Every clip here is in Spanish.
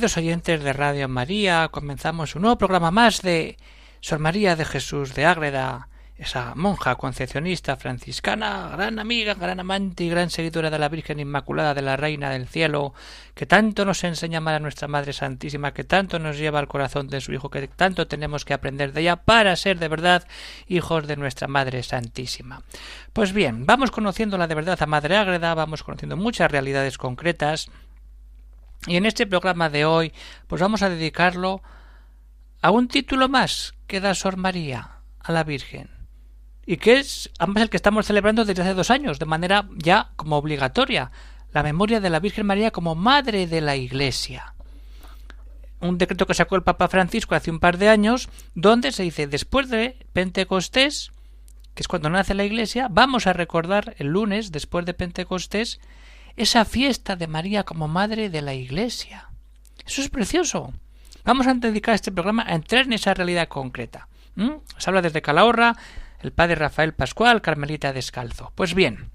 Queridos oyentes de Radio María, comenzamos un nuevo programa más de Sor María de Jesús de Ágreda, esa monja concepcionista franciscana, gran amiga, gran amante y gran seguidora de la Virgen Inmaculada de la Reina del Cielo, que tanto nos enseña a nuestra Madre Santísima, que tanto nos lleva al corazón de su Hijo, que tanto tenemos que aprender de ella para ser de verdad hijos de nuestra Madre Santísima. Pues bien, vamos conociendo la de verdad a Madre Ágreda, vamos conociendo muchas realidades concretas, y en este programa de hoy, pues vamos a dedicarlo a un título más que da Sor María a la Virgen. Y que es el que estamos celebrando desde hace dos años, de manera ya como obligatoria, la memoria de la Virgen María como Madre de la Iglesia. Un decreto que sacó el Papa Francisco hace un par de años, donde se dice después de Pentecostés, que es cuando nace la Iglesia, vamos a recordar el lunes, después de Pentecostés, esa fiesta de María como Madre de la Iglesia. Eso es precioso. Vamos a dedicar este programa a entrar en esa realidad concreta. Se habla desde Calahorra, el padre Rafael Pascual, Carmelita Descalzo. Pues bien,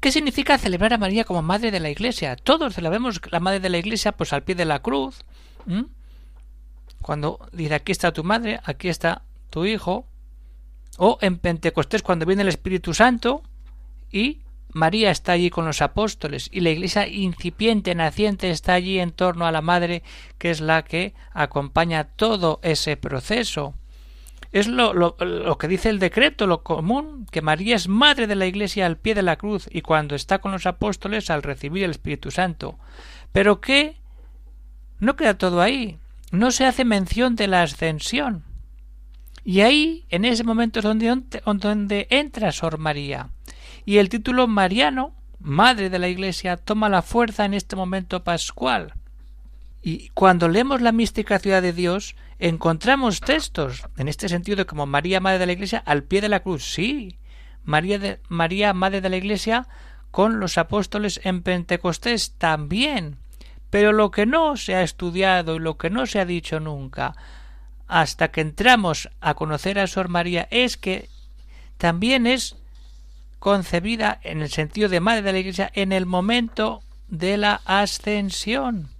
¿qué significa celebrar a María como Madre de la Iglesia? Todos celebramos la Madre de la Iglesia pues al pie de la cruz. Cuando dice aquí está tu madre, aquí está tu hijo. O en Pentecostés cuando viene el Espíritu Santo y María está allí con los apóstoles y la iglesia incipiente, naciente, está allí en torno a la Madre, que es la que acompaña todo ese proceso. Es lo, lo, que dice el decreto, lo común, que María es madre de la Iglesia al pie de la cruz y cuando está con los apóstoles al recibir el Espíritu Santo. Pero que no queda todo ahí. No se hace mención de la ascensión. Y ahí, en ese momento, es donde entra Sor María y el título mariano, Madre de la Iglesia, toma la fuerza en este momento pascual. Y cuando leemos la mística ciudad de Dios, encontramos textos, en este sentido, como María, Madre de la Iglesia, al pie de la cruz. Sí, María, de, María Madre de la Iglesia, con los apóstoles en Pentecostés también. Pero lo que no se ha estudiado y lo que no se ha dicho nunca, hasta que entramos a conocer a Sor María, es que también es concebida en el sentido de madre de la Iglesia en el momento de la ascensión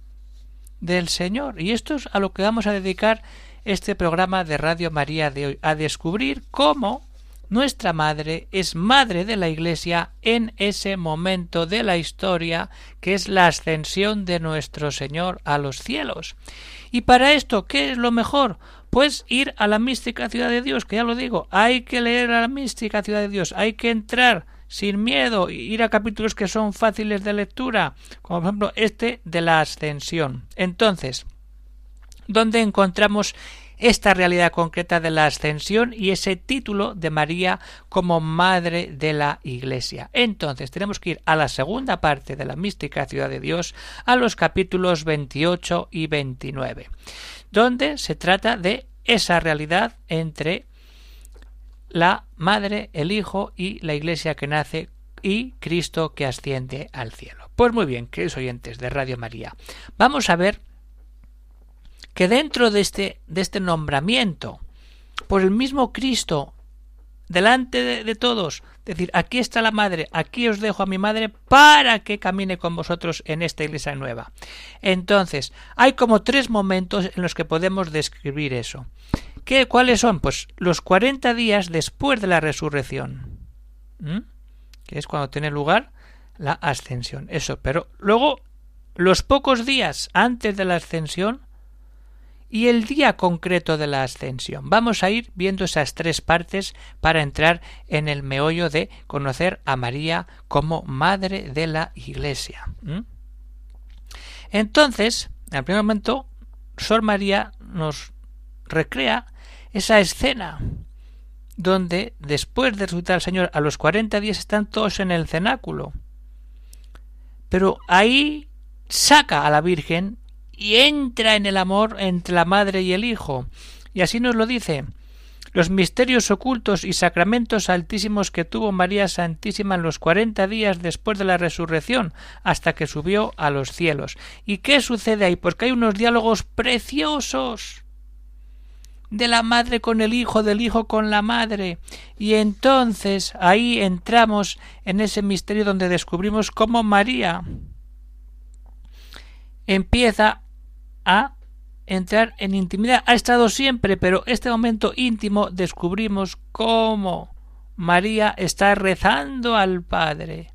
del Señor. Y esto es a lo que vamos a dedicar este programa de Radio María de hoy, a descubrir cómo nuestra madre es madre de la Iglesia en ese momento de la historia que es la ascensión de nuestro Señor a los cielos. Y para esto, ¿qué es lo mejor? Pues ir a la mística ciudad de Dios, que ya lo digo, hay que leer a la mística ciudad de Dios, hay que entrar sin miedo, ir a capítulos que son fáciles de lectura, como por ejemplo este de la ascensión. Entonces, ¿dónde encontramos esta realidad concreta de la ascensión y ese título de María como Madre de la Iglesia. Entonces tenemos que ir a la segunda parte de la mística ciudad de Dios, a los capítulos 28 y 29 donde se trata de esa realidad entre la Madre, el Hijo y la Iglesia que nace y Cristo que asciende al cielo. Pues muy bien, queridos oyentes de Radio María, vamos a ver que dentro de este, este nombramiento por el mismo Cristo delante de, todos, decir, aquí está la madre, aquí os dejo a mi madre para que camine con vosotros en esta iglesia nueva. Entonces, hay como tres momentos en los que podemos describir eso. ¿Qué, ¿Cuáles son? Pues los cuarenta días después de la resurrección, que es cuando tiene lugar la ascensión. Eso, pero luego los pocos días antes de la ascensión y el día concreto de la ascensión. Vamos a ir viendo esas tres partes para entrar en el meollo de conocer a María como Madre de la Iglesia. Entonces, en el primer momento, Sor María nos recrea esa escena donde después de resucitar al Señor a los cuarenta días están todos en el cenáculo. Pero ahí saca a la Virgen y entra en el amor entre la madre y el hijo. Y así nos lo dice los misterios ocultos y sacramentos altísimos que tuvo María Santísima en los cuarenta días después de la resurrección, hasta que subió a los cielos. ¿Y qué sucede ahí? Pues que hay unos diálogos preciosos de la madre con el hijo, del hijo con la madre. Y entonces ahí entramos en ese misterio donde descubrimos cómo María empieza a entrar en intimidad. Ha estado siempre, pero este momento íntimo descubrimos cómo María está rezando al Padre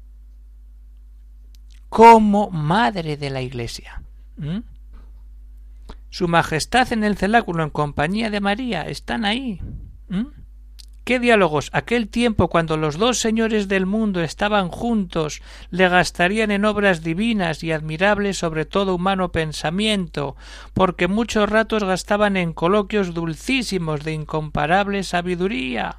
como madre de la Iglesia. ¿Mm? Su Majestad en el celáculo en compañía de María están ahí. ¿Mm? ¿Qué diálogos aquel tiempo cuando los dos señores del mundo estaban juntos le gastarían en obras divinas y admirables sobre todo humano pensamiento, porque muchos ratos gastaban en coloquios dulcísimos de incomparable sabiduría?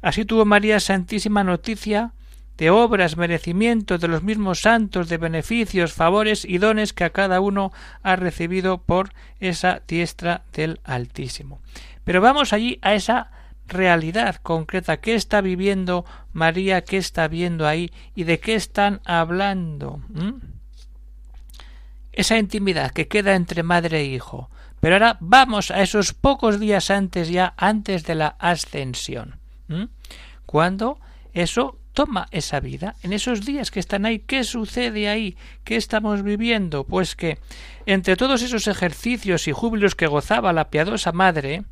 Así tuvo María Santísima noticia de obras, merecimientos de los mismos santos, de beneficios, favores y dones que a cada uno ha recibido por esa diestra del Altísimo. Pero vamos allí a esa realidad concreta, qué está viviendo María, qué está viendo ahí y de qué están hablando. Esa intimidad que queda entre madre e hijo. Pero ahora vamos a esos pocos días antes ya, antes de la ascensión. Cuando eso toma esa vida. En esos días que están ahí, ¿qué sucede ahí? ¿Qué estamos viviendo? Pues que entre todos esos ejercicios y júbilos que gozaba la piadosa madre,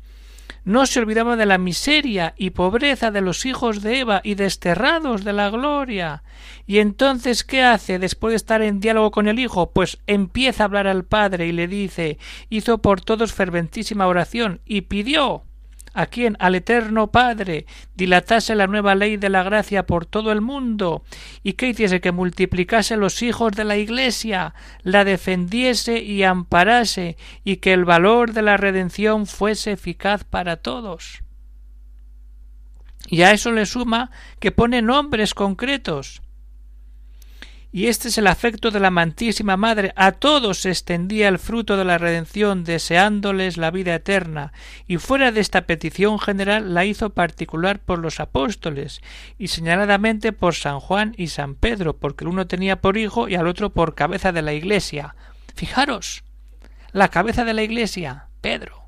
no se olvidaba de la miseria y pobreza de los hijos de Eva y desterrados de la gloria. Y entonces, ¿qué hace después de estar en diálogo con el Hijo? Pues empieza a hablar al Padre y le dice hizo por todos ferventísima oración y pidió a quien al eterno Padre. Dilatase la nueva ley de la gracia por todo el mundo. Y que hiciese que multiplicase los hijos de la Iglesia, la defendiese y amparase y que el valor de la redención fuese eficaz para todos. Y a eso le suma que pone nombres concretos y este es el afecto de la amantísima Madre. A todos se extendía el fruto de la redención, deseándoles la vida eterna, y fuera de esta petición general la hizo particular por los apóstoles, y señaladamente por San Juan y San Pedro, porque el uno tenía por hijo y al otro por cabeza de la Iglesia. Fijaros, la cabeza de la Iglesia, Pedro,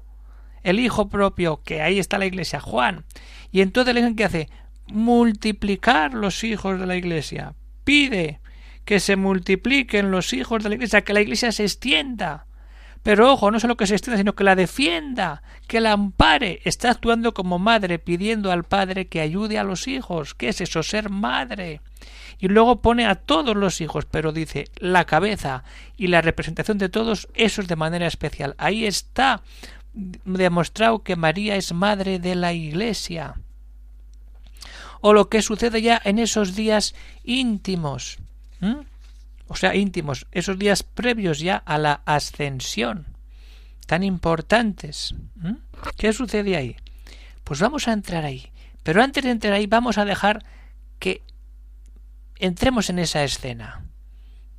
el hijo propio, que ahí está la Iglesia, Juan, y entonces le que hace multiplicar los hijos de la Iglesia, pide que se multipliquen los hijos de la Iglesia, que la Iglesia se extienda. Pero ojo, no solo que se extienda, sino que la defienda, que la ampare. Está actuando como madre, pidiendo al Padre que ayude a los hijos. ¿Qué es eso? Ser madre. Y luego pone a todos los hijos, pero dice la cabeza y la representación de todos, eso es de manera especial. Ahí está demostrado que María es madre de la Iglesia. O lo que sucede ya en esos días íntimos ¿Mm? O sea, íntimos, esos días previos ya a la ascensión, tan importantes. ¿Mm? ¿Qué sucede ahí? Pues vamos a entrar ahí. Pero antes de entrar ahí vamos a dejar que entremos en esa escena.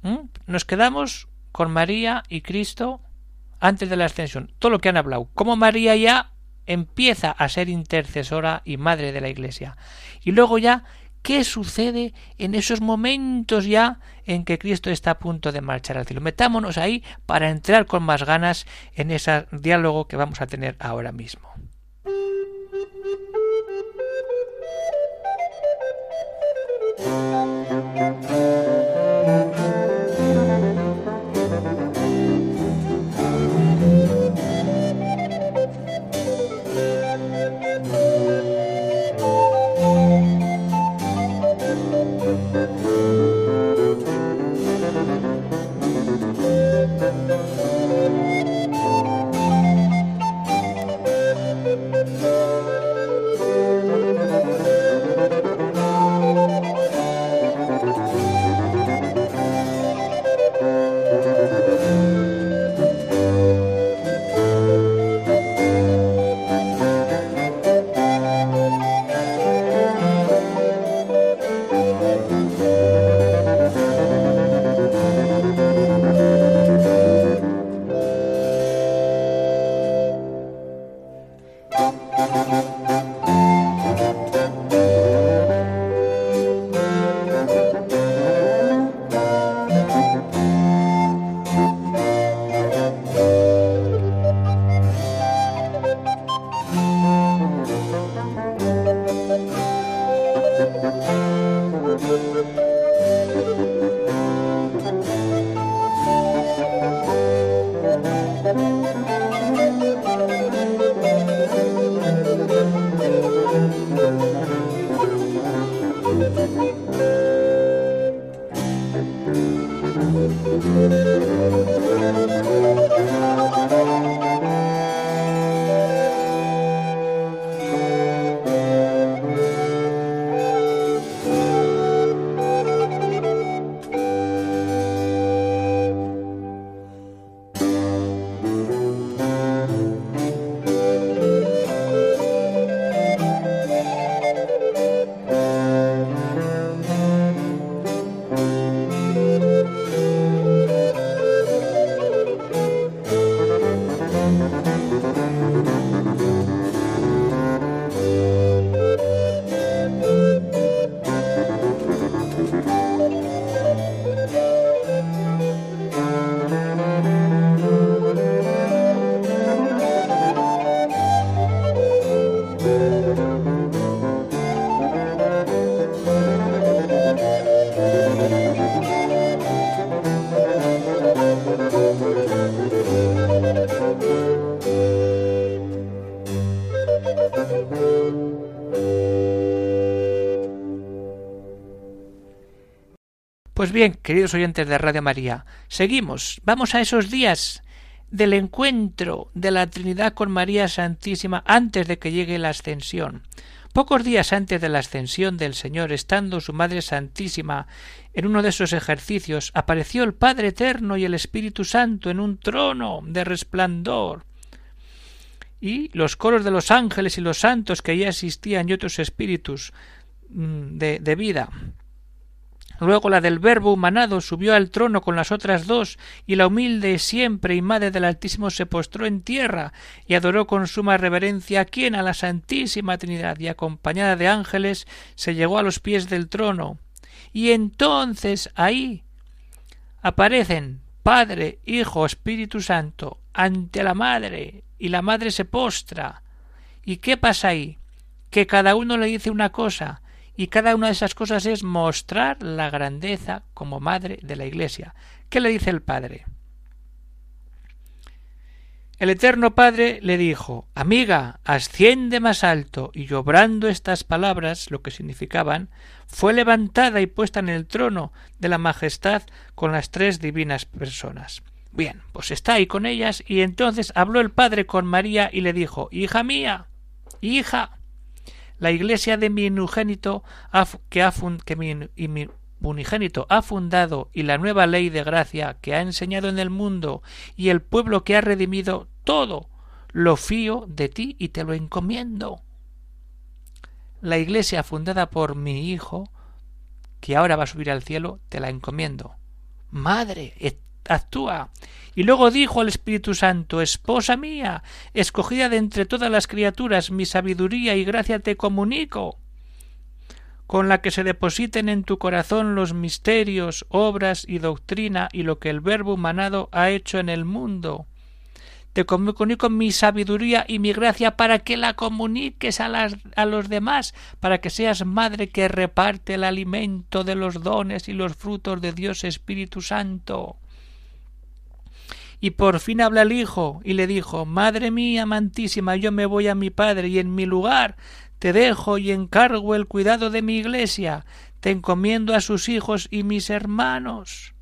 ¿Mm? Nos quedamos con María y Cristo antes de la ascensión. Todo lo que han hablado. Como María ya empieza a ser intercesora y madre de la Iglesia. Y luego ya ¿Qué sucede en esos momentos ya en que Cristo está a punto de marchar al cielo? Metámonos ahí para entrar con más ganas en ese diálogo que vamos a tener ahora mismo. Bien, queridos oyentes de Radio María, seguimos. Vamos a esos días del encuentro de la Trinidad con María Santísima antes de que llegue la ascensión. Pocos días antes de la ascensión del Señor, estando su Madre Santísima en uno de esos ejercicios, apareció el Padre Eterno y el Espíritu Santo en un trono de resplandor. Y los coros de los ángeles y los santos que allí asistían y otros espíritus mm, de, de vida Luego la del Verbo humanado subió al trono con las otras dos, y la humilde siempre y madre del Altísimo se postró en tierra y adoró con suma reverencia a quien a la Santísima Trinidad y acompañada de ángeles se llegó a los pies del trono. Y entonces ahí aparecen Padre, Hijo, Espíritu Santo ante la Madre, y la Madre se postra. ¿Y qué pasa ahí? Que cada uno le dice una cosa, y cada una de esas cosas es mostrar la grandeza como madre de la Iglesia. ¿Qué le dice el Padre? El Eterno Padre le dijo Amiga, asciende más alto, y obrando estas palabras, lo que significaban, fue levantada y puesta en el trono de la majestad con las tres divinas personas. Bien, pues está ahí con ellas, y entonces habló el Padre con María y le dijo Hija mía, hija, la iglesia de mi unigénito que, ha que unigénito ha fundado y la nueva ley de gracia que ha enseñado en el mundo y el pueblo que ha redimido todo lo fío de ti y te lo encomiendo. La iglesia fundada por mi hijo, que ahora va a subir al cielo, te la encomiendo. Madre, actúa. Y luego dijo al Espíritu Santo Esposa mía, escogida de entre todas las criaturas, mi sabiduría y gracia te comunico, con la que se depositen en tu corazón los misterios, obras y doctrina y lo que el Verbo humanado ha hecho en el mundo. Te comunico mi sabiduría y mi gracia para que la comuniques a, las, a los demás, para que seas madre que reparte el alimento de los dones y los frutos de Dios Espíritu Santo. Y por fin habla el hijo y le dijo Madre mía amantísima, yo me voy a mi padre y en mi lugar te dejo y encargo el cuidado de mi iglesia, te encomiendo a sus hijos y mis hermanos.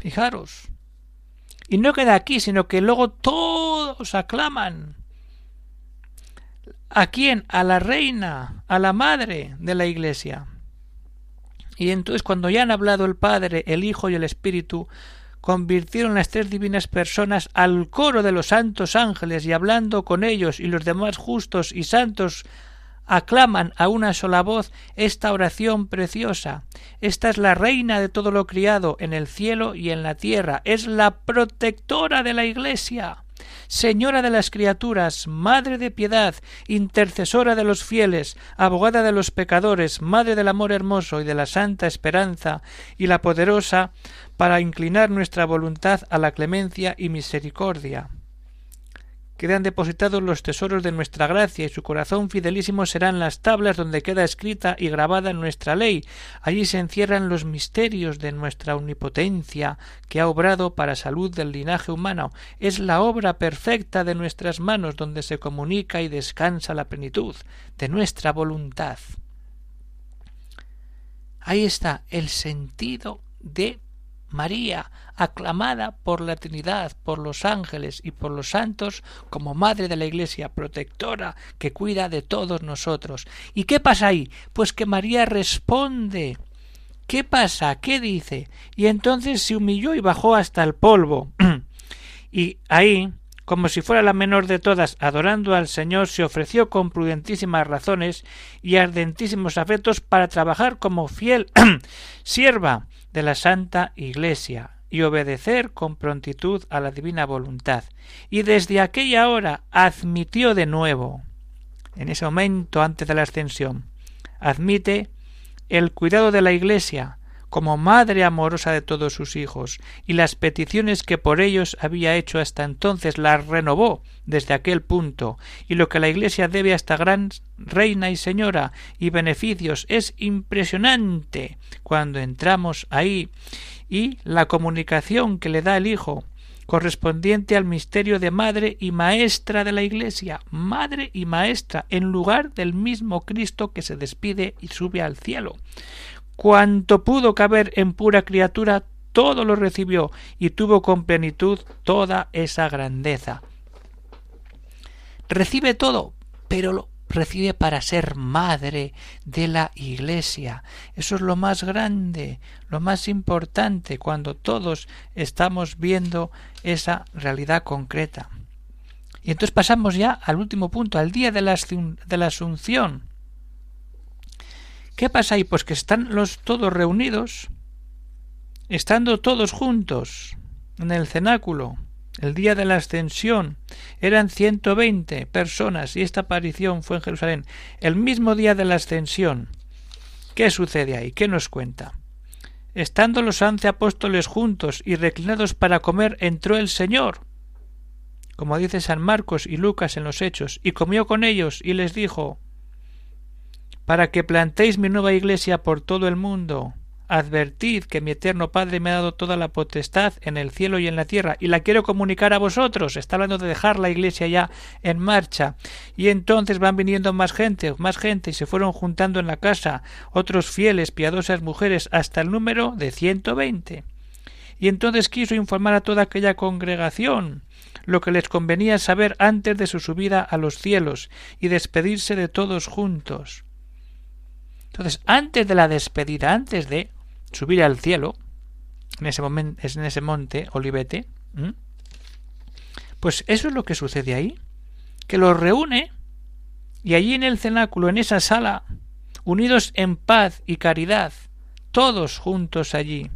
Fijaros. Y no queda aquí, sino que luego todos aclaman. ¿A quién? A la reina, a la madre de la iglesia. Y entonces cuando ya han hablado el Padre, el Hijo y el Espíritu, convirtieron las tres divinas personas al coro de los santos ángeles y hablando con ellos y los demás justos y santos aclaman a una sola voz esta oración preciosa. Esta es la reina de todo lo criado en el cielo y en la tierra, es la protectora de la Iglesia. Señora de las criaturas, Madre de piedad, intercesora de los fieles, abogada de los pecadores, Madre del amor hermoso y de la santa esperanza, y la poderosa para inclinar nuestra voluntad a la clemencia y misericordia. Quedan depositados los tesoros de nuestra gracia y su corazón fidelísimo serán las tablas donde queda escrita y grabada nuestra ley. Allí se encierran los misterios de nuestra omnipotencia que ha obrado para salud del linaje humano. Es la obra perfecta de nuestras manos donde se comunica y descansa la plenitud de nuestra voluntad. Ahí está el sentido de María, aclamada por la Trinidad, por los ángeles y por los santos, como Madre de la Iglesia, protectora, que cuida de todos nosotros. ¿Y qué pasa ahí? Pues que María responde. ¿Qué pasa? ¿Qué dice? Y entonces se humilló y bajó hasta el polvo. y ahí como si fuera la menor de todas, adorando al Señor, se ofreció con prudentísimas razones y ardentísimos afectos para trabajar como fiel sierva de la Santa Iglesia y obedecer con prontitud a la divina voluntad. Y desde aquella hora admitió de nuevo, en ese momento antes de la ascensión, admite el cuidado de la Iglesia, como madre amorosa de todos sus hijos, y las peticiones que por ellos había hecho hasta entonces las renovó desde aquel punto, y lo que la Iglesia debe a esta gran reina y señora y beneficios es impresionante cuando entramos ahí, y la comunicación que le da el Hijo, correspondiente al misterio de madre y maestra de la Iglesia, madre y maestra, en lugar del mismo Cristo que se despide y sube al cielo. Cuanto pudo caber en pura criatura, todo lo recibió y tuvo con plenitud toda esa grandeza. Recibe todo, pero lo recibe para ser madre de la Iglesia. Eso es lo más grande, lo más importante cuando todos estamos viendo esa realidad concreta. Y entonces pasamos ya al último punto, al día de la, de la Asunción. ¿Qué pasa ahí? Pues que están los todos reunidos, estando todos juntos en el cenáculo, el día de la ascensión, eran ciento veinte personas y esta aparición fue en Jerusalén, el mismo día de la ascensión. ¿Qué sucede ahí? ¿Qué nos cuenta? Estando los once apóstoles juntos y reclinados para comer, entró el Señor, como dice San Marcos y Lucas en los Hechos, y comió con ellos y les dijo para que plantéis mi nueva iglesia por todo el mundo. Advertid que mi eterno Padre me ha dado toda la potestad en el cielo y en la tierra, y la quiero comunicar a vosotros. Está hablando de dejar la iglesia ya en marcha. Y entonces van viniendo más gente, más gente, y se fueron juntando en la casa otros fieles, piadosas mujeres, hasta el número de ciento veinte. Y entonces quiso informar a toda aquella congregación lo que les convenía saber antes de su subida a los cielos, y despedirse de todos juntos. Entonces, antes de la despedida, antes de subir al cielo, en ese momento, en ese monte Olivete, pues eso es lo que sucede ahí, que los reúne y allí en el cenáculo, en esa sala, unidos en paz y caridad, todos juntos allí,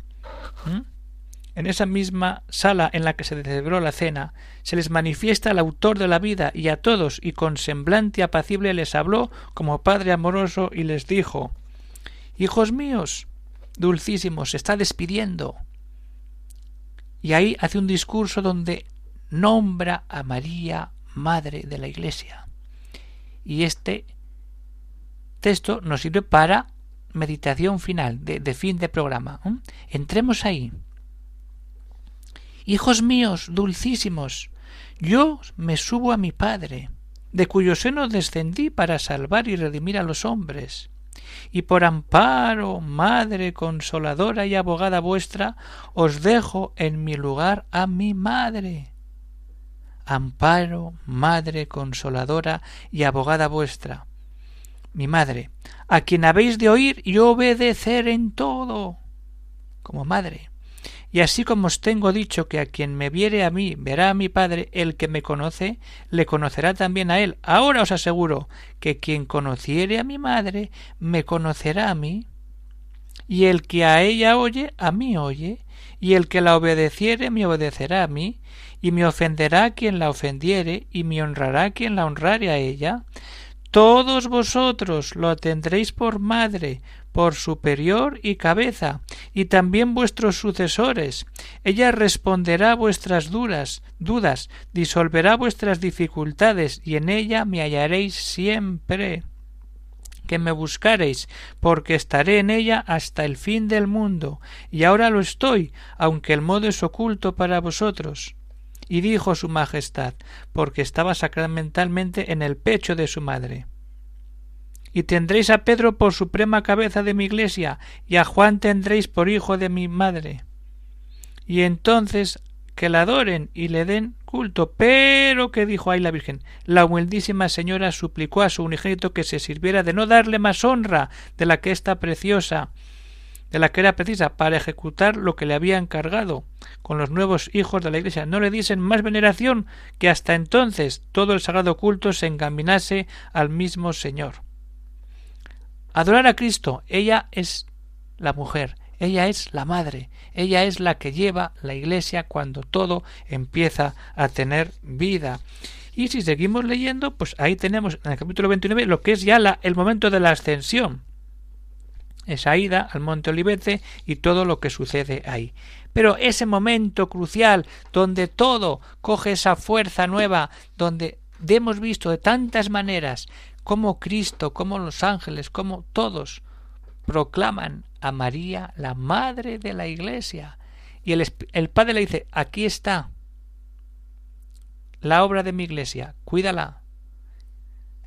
en esa misma sala en la que se celebró la cena, se les manifiesta el autor de la vida y a todos y con semblante apacible les habló como Padre amoroso y les dijo Hijos míos, dulcísimos, se está despidiendo. Y ahí hace un discurso donde nombra a María, Madre de la Iglesia. Y este texto nos sirve para meditación final, de, fin de programa. Entremos ahí. Hijos míos, dulcísimos, yo me subo a mi Padre, de cuyo seno descendí para salvar y redimir a los hombres. Y por amparo, Madre consoladora y abogada vuestra, os dejo en mi lugar a mi Madre. Amparo, Madre consoladora y abogada vuestra, mi Madre, a quien habéis de oír y obedecer en todo, como Madre y así como os tengo dicho que a quien me viere a mí verá a mi Padre, el que me conoce, le conocerá también a él. Ahora os aseguro que quien conociere a mi madre, me conocerá a mí. Y el que a ella oye, a mí oye, y el que la obedeciere, me obedecerá a mí, y me ofenderá quien la ofendiere, y me honrará quien la honrare a ella. Todos vosotros lo tendréis por madre, por superior y cabeza, y también vuestros sucesores. Ella responderá vuestras duras, dudas, disolverá vuestras dificultades, y en ella me hallaréis siempre que me buscareis, porque estaré en ella hasta el fin del mundo, y ahora lo estoy, aunque el modo es oculto para vosotros. Y dijo su majestad, porque estaba sacramentalmente en el pecho de su madre y tendréis a Pedro por suprema cabeza de mi iglesia, y a Juan tendréis por hijo de mi madre. Y entonces que la adoren y le den culto. Pero que dijo ahí la Virgen, la humildísima señora suplicó a su unigénito que se sirviera de no darle más honra de la que está preciosa, de la que era precisa para ejecutar lo que le había encargado con los nuevos hijos de la Iglesia. No le diesen más veneración que hasta entonces todo el sagrado culto se encaminase al mismo Señor. Adorar a Cristo, ella es la mujer, ella es la madre, ella es la que lleva la iglesia cuando todo empieza a tener vida. Y si seguimos leyendo, pues ahí tenemos en el capítulo 29 lo que es ya el momento de la ascensión. Esa ida al monte Olivete y todo lo que sucede ahí. Pero ese momento crucial donde todo coge esa fuerza nueva, donde hemos visto de tantas maneras cómo Cristo, cómo los ángeles, cómo todos proclaman a María la madre de la Iglesia. Y el, el Padre le dice, aquí está la obra de mi Iglesia, cuídala.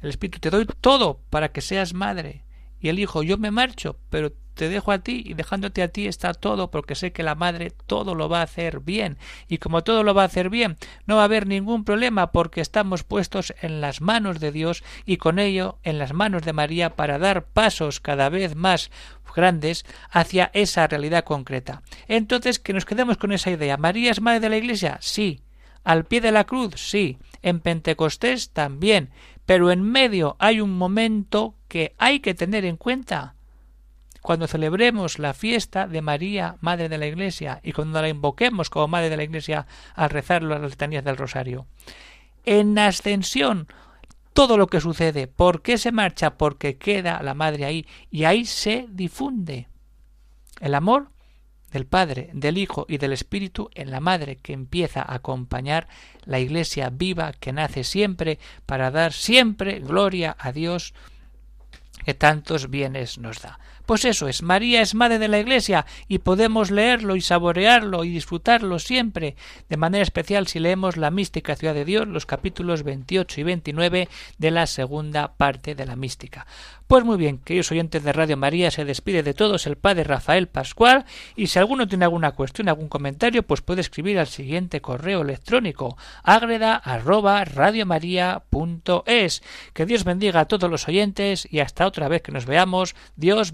El Espíritu, te doy todo para que seas madre. Y el Hijo, yo me marcho, pero te dejo a ti y dejándote a ti está todo porque sé que la madre todo lo va a hacer bien y como todo lo va a hacer bien no va a haber ningún problema porque estamos puestos en las manos de Dios y con ello en las manos de María para dar pasos cada vez más grandes hacia esa realidad concreta. Entonces que nos quedemos con esa idea. ¿María es madre de la Iglesia? Sí. ¿Al pie de la cruz? Sí. En Pentecostés también. Pero en medio hay un momento que hay que tener en cuenta cuando celebremos la fiesta de María, Madre de la Iglesia, y cuando la invoquemos como Madre de la Iglesia al rezar las letanías del Rosario. En ascensión, todo lo que sucede, ¿por qué se marcha? Porque queda la Madre ahí, y ahí se difunde el amor del Padre, del Hijo y del Espíritu en la Madre que empieza a acompañar la Iglesia viva que nace siempre para dar siempre gloria a Dios que tantos bienes nos da. Pues eso es, María es madre de la Iglesia y podemos leerlo y saborearlo y disfrutarlo siempre, de manera especial si leemos la mística ciudad de Dios, los capítulos 28 y 29 de la segunda parte de la mística. Pues muy bien, queridos oyentes de Radio María, se despide de todos el padre Rafael Pascual y si alguno tiene alguna cuestión, algún comentario, pues puede escribir al siguiente correo electrónico agreda arroba Que Dios bendiga a todos los oyentes y hasta otra vez que nos veamos, Dios